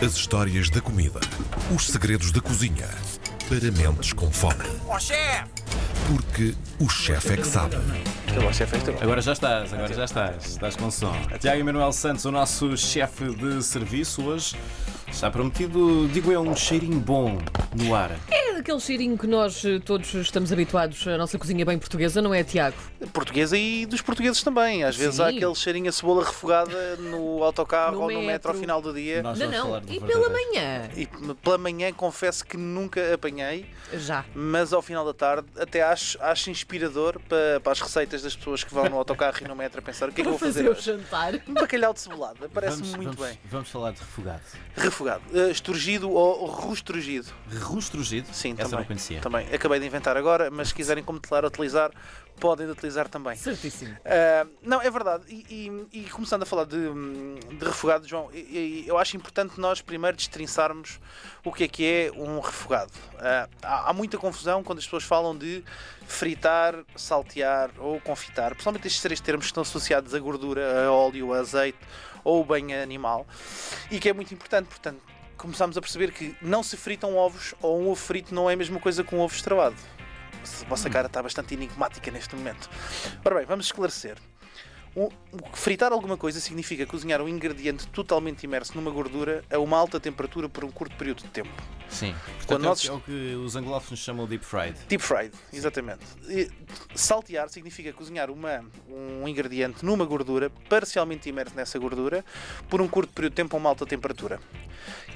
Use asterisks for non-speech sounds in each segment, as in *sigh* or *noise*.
As histórias da comida. Os segredos da cozinha. Para mentes com fome. Ó chefe! Porque o chefe é que sabe. Chefe é. Agora já estás, agora já estás. Estás com som. Tiago Emanuel Santos, o nosso chefe de serviço hoje, está prometido, digo eu, um cheirinho bom no ar. Aquele cheirinho que nós eh, todos estamos habituados à nossa cozinha bem portuguesa, não é, Tiago? Portuguesa e dos portugueses também. Às vezes Sim. há aquele cheirinho a cebola refogada no autocarro No ou no metro metro. ao final do dia. Nós não, não. E pela manhã? E pela manhã confesso que nunca apanhei, Já. mas ao final da tarde até acho, acho inspirador para, para as receitas das pessoas que vão no autocarro e no metro a pensar o que é que vou fazer fazer o hoje. jantar. Um bacalhau de cebolada, parece-me muito vamos, bem. vamos falar de refogado. Refogado, eh, esturgido ou rustrugido. Rustrugido? Sim, Essa também. não conhecia. Também. Acabei de inventar agora, mas se quiserem como telar ou utilizar, podem utilizar também. Certíssimo. Uh, não, é verdade. E, e- e começando a falar de, de refogado, João, e- e- eu acho importante nós primeiro destrinçarmos o que é que é um refogado. Uh, há, há muita confusão quando as pessoas falam de fritar, saltear ou confitar, principalmente estes três termos que estão associados a gordura, a óleo, a azeite ou banho animal, e que é muito importante, portanto. Começamos a perceber que não se fritam ovos ou um ovo frito não é a mesma coisa que um ovo estrelado. A vossa cara está bastante enigmática neste momento. Ora bem, vamos esclarecer. O- fritar alguma coisa significa cozinhar um ingrediente totalmente imerso numa gordura a uma alta temperatura por um curto período de tempo. Sim. Quando Portanto, nós- é o que os anglófonos chamam deep fried. Deep fried, exatamente. E saltear significa cozinhar uma, um ingrediente numa gordura, parcialmente imerso nessa gordura, por um curto período de tempo a uma alta temperatura.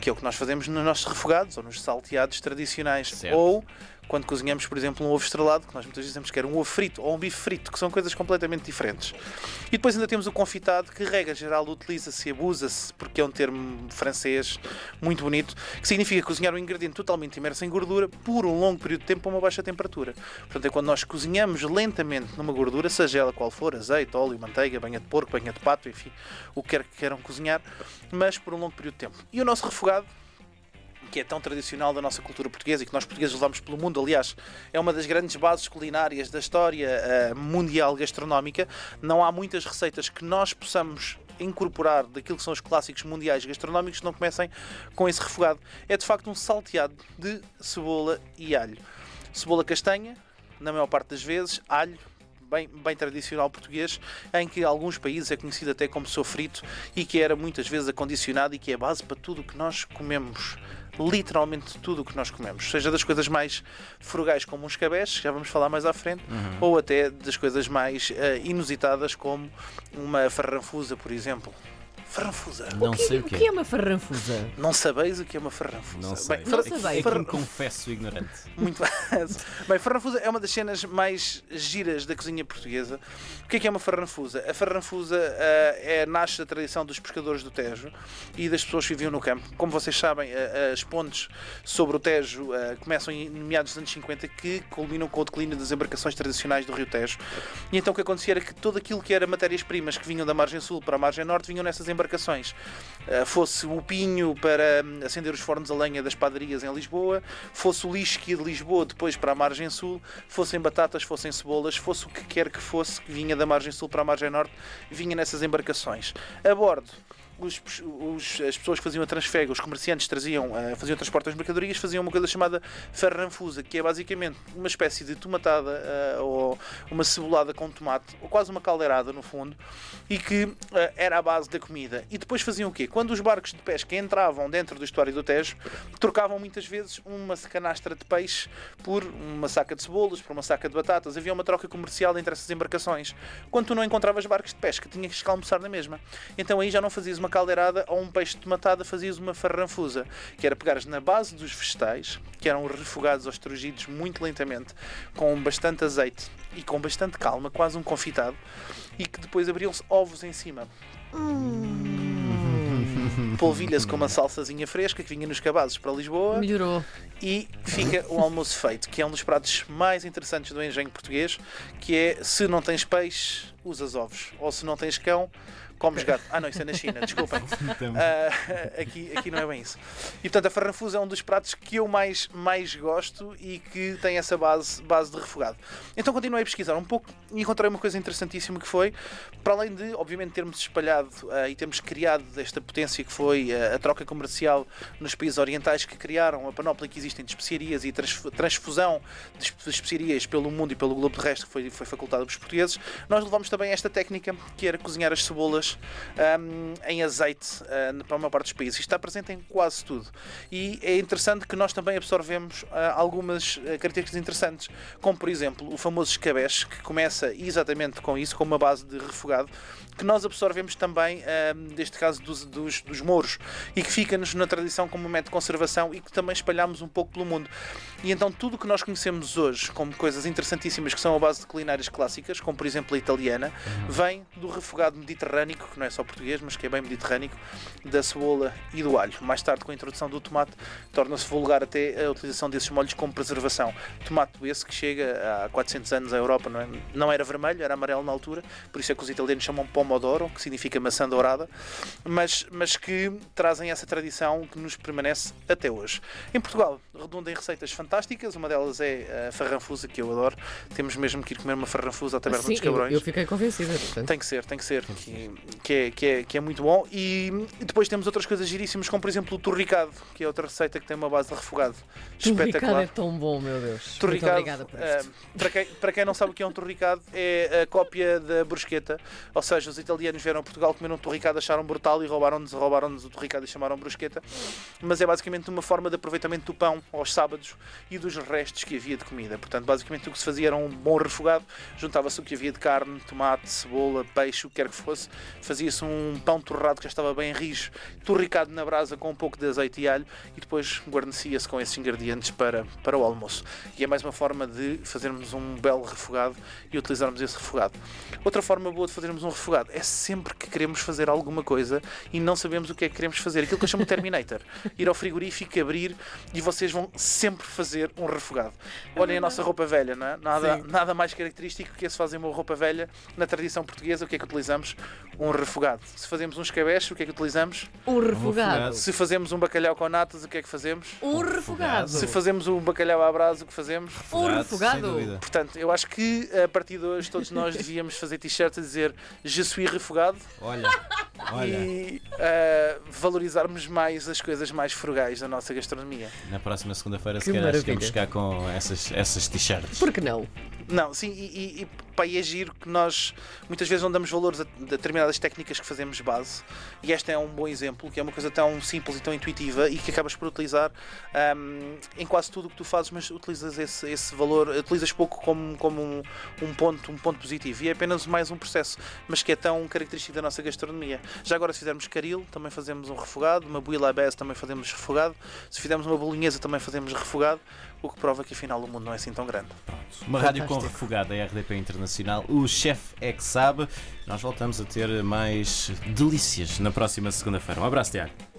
Que é o que nós fazemos nos nossos refogados ou nos salteados tradicionais. Certo. Ou quando cozinhamos, por exemplo, um ovo estrelado, que nós muitas vezes dizemos que era um ovo frito ou um bife frito, que são coisas completamente diferentes. E depois ainda temos o confitado, que regra geral utiliza-se e abusa-se, porque é um termo francês muito bonito, que significa cozinhar um ingrediente totalmente imerso em gordura por um longo período de tempo a uma baixa temperatura. Portanto, é quando nós cozinhamos lentamente numa gordura, seja ela qual for, azeite, óleo, manteiga, banha de porco, banha de pato, enfim, o que quer que queiram cozinhar, mas por um longo período de tempo. E o nosso refogado, que é tão tradicional da nossa cultura portuguesa e que nós portugueses levamos pelo mundo, aliás, é uma das grandes bases culinárias da história eh, mundial gastronómica. Não há muitas receitas que nós possamos incorporar daquilo que são os clássicos mundiais gastronómicos que não comecem com esse refogado. É de facto um salteado de cebola e alho. Cebola castanha, na maior parte das vezes, alho, bem, bem tradicional português, em que alguns países é conhecido até como sofrito e que era muitas vezes acondicionado e que é base para tudo o que nós comemos. Literalmente tudo o que nós comemos, seja das coisas mais frugais como uns cabés, já vamos falar mais à frente, ou até das coisas mais eh, inusitadas como uma farranfusa, por exemplo. Farranfusa. Não sei o O que que é uma farranfusa? Não sabeis o que é uma farranfusa? Não sei. Bem, Não farra- sei. É que me confesso ignorante. muito *laughs* Bem, farranfusa é uma das cenas mais giras da cozinha portuguesa. O que é que é uma farranfusa? A farranfusa ah, é, nasce da tradição dos pescadores do Tejo e das pessoas que viviam no campo. Como vocês sabem, ah, as pontes sobre o Tejo ah, começam em meados dos anos 50 que culminam com o declínio das embarcações tradicionais do Rio Tejo. E então o que acontecia era que todo aquilo que era matérias-primas que vinham da margem sul para a margem norte vinham nessas embarcações. Uh, fosse o pinho para hum, acender os fornos a lenha das padarias em Lisboa, fosse o lixo que ia de Lisboa depois para a margem sul, fossem batatas, fossem cebolas, fosse o que quer que fosse que vinha da margem sul para a margem norte, vinha nessas embarcações. A bordo, os, os- as pessoas que faziam a transfega, os comerciantes traziam, uh, faziam transporte das mercadorias, faziam uma coisa chamada farranfusa, que é basicamente uma espécie de tomatada uh, ou uma cebolada com tomate, ou quase uma caldeirada no fundo, e que uh, era a base da comida. E depois faziam o quê? Quando os barcos de pesca entravam dentro do estuário do Tejo, trocavam muitas vezes uma canastra de peixe por uma saca de cebolas, por uma saca de batatas. Havia uma troca comercial entre essas embarcações. Quando tu não encontravas barcos de pesca, tinhas que almoçar na mesma. Então aí já não fazias uma caldeirada ou um peixe de tomatada, fazias uma farranfusa, que era pegares na base dos vegetais, que eram refogados ou estrugidos muito lentamente, com bastante azeite e com bastante calma, quase um confitado, e que depois abriam-se ovos em cima. Polvilha-se com uma salsazinha fresca que vinha nos cabazes para Lisboa Melhorou. e fica o almoço feito, que é um dos pratos mais interessantes do engenho português, que é se não tens peixe, usas ovos, ou se não tens cão, Comes gato. Ah, não, isso é na China, desculpem. *laughs* Temos- Ah, aqui, aqui não é bem isso. E portanto, a farrafusa é um dos pratos que eu mais, mais gosto e que tem essa base, base de refogado. Então continuei a pesquisar um pouco e encontrei uma coisa interessantíssima que foi, para além de, obviamente, termos espalhado ah, e termos criado esta potência que foi ah, a troca comercial nos países orientais que criaram a panóplia que existem de especiarias e transf- transfusão de espe- especiarias pelo mundo e pelo globo terrestre que foi, foi facultada pelos portugueses, nós levamos também esta técnica que era cozinhar as cebolas ahm, em azeite ah, para uma parte dos países. Isto está presente em quase tudo. E é interessante que nós também absorvemos ah, algumas ah, características interessantes, como por exemplo o famoso escabeche, que começa exatamente com isso, com uma base de refogado, que nós absorvemos também, neste caso, dos, dos, dos mouros, e que fica-nos na tradição como um método de conservação e que também espalhamos um pouco pelo mundo. E então tudo o que nós conhecemos hoje como coisas interessantíssimas que são a base de culinárias clássicas, como por exemplo a italiana, vem do refogado mediterrâneo, que não é só português, mas que é bem mediterrâneo, da cebola e do alho. Mais tarde, com a introdução do tomate, torna-se vulgar até a utilização desses molhos como preservação. Tomate esse que chega há 400 anos à Europa, não, é? não era vermelho, era amarelo na altura, por isso é que os italianos chamam pomodoro, que significa maçã dourada, mas, mas que trazem essa tradição que nos permanece até hoje. Em Portugal, redunda em receitas fantásticas, uma delas é a farranfusa, que eu adoro. Temos mesmo que ir comer uma farranfusa à Taberna Sim, dos eu, Cabrões. eu fiquei convencida. Portanto. Tem que ser, tem que ser, que, que, é, que, é, que é muito bom. E, depois temos outras coisas giríssimas, como por exemplo o torricado, que é outra receita que tem uma base de refogado O Ricardo espetacular. é tão bom, meu Deus. Muito Torricado, obrigada por ah, isto. para, quem, para quem não sabe o que é um torricado, é a cópia da brusqueta. Ou seja, os italianos vieram a Portugal, comeram um torricado, acharam brutal e roubaram-nos roubaram o torricado e chamaram brusqueta. Mas é basicamente uma forma de aproveitamento do pão aos sábados e dos restos que havia de comida. Portanto, basicamente o que se fazia era um bom refogado, juntava-se o que havia de carne, tomate, cebola, peixe, o que quer que fosse, fazia-se um pão torrado que já estava bem rijo, torricado na brasa com um pouco de azeite e alho e depois guarnecia-se com esses ingredientes para, para o almoço. E é mais uma forma de fazermos um belo refogado e utilizarmos esse refogado. Outra forma boa de fazermos um refogado é sempre que queremos fazer alguma coisa e não sabemos o que é que queremos fazer. Aquilo que eu chamo de Terminator. *laughs* Ir ao frigorífico, abrir e vocês vão sempre fazer um refogado. Olhem a nossa roupa velha, não é? Nada, Sim. nada mais característico que esse fazer uma roupa velha na tradição portuguesa. O que é que utilizamos? Um refogado. Se fazemos um escabeche, o que é que utilizamos? Um refogado. Se fazemos um bacalhau com natas, o que é que fazemos? Um refogado. Se fazemos um bacalhau à brasa, o que fazemos? Um refogado. Portanto, eu acho que a partir de hoje todos nós *laughs* devíamos fazer t-shirts a dizer Je suis refogado Olha, olha, e ah, valorizarmos mais as coisas mais frugais da nossa gastronomia. na próxima segunda-feira se calhar chegamos cá com essas, essas t-shirts. Por que não? Não, sim, e, e, e pá, e é giro que nós muitas vezes não damos valores a determinadas técnicas que fazemos base e esta é um bom exemplo, que é uma coisa tão simples e tão intuitiva e que acabas por utilizar ahm, em quase tudo o que tu fazes, mas utilizas esse, esse valor, utilizas pouco como, como um, um ponto, um ponto positivo e é apenas mais um processo, mas que é tão característico da nossa gastronomia. Já agora se fizermos caril, também fazemos um refogado, uma bouillabaisse também fazemos refogado, se fizermos uma bolinhesa também fazemos refogado, o que prova que afinal o mundo não é assim tão grande. Uma rádio com refogada, a RDP Internacional. O chefe é que sabe. Nós voltamos a ter mais delícias na próxima segunda-feira. Um abraço, Tiago.